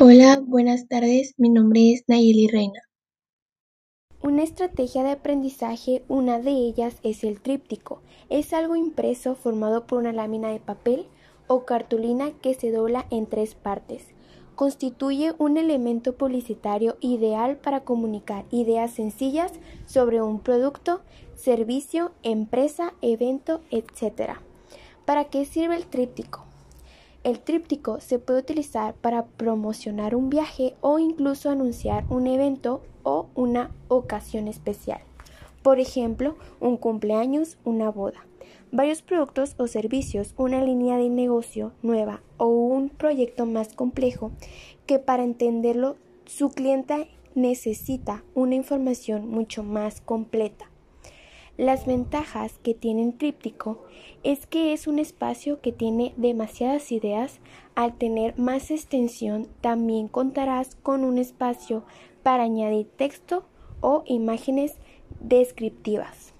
Hola, buenas tardes. Mi nombre es Nayeli Reina. Una estrategia de aprendizaje, una de ellas es el tríptico. Es algo impreso formado por una lámina de papel o cartulina que se dobla en tres partes. Constituye un elemento publicitario ideal para comunicar ideas sencillas sobre un producto, servicio, empresa, evento, etc. ¿Para qué sirve el tríptico? El tríptico se puede utilizar para promocionar un viaje o incluso anunciar un evento o una ocasión especial. Por ejemplo, un cumpleaños, una boda, varios productos o servicios, una línea de negocio nueva o un proyecto más complejo que para entenderlo su cliente necesita una información mucho más completa. Las ventajas que tiene tríptico es que es un espacio que tiene demasiadas ideas. Al tener más extensión, también contarás con un espacio para añadir texto o imágenes descriptivas.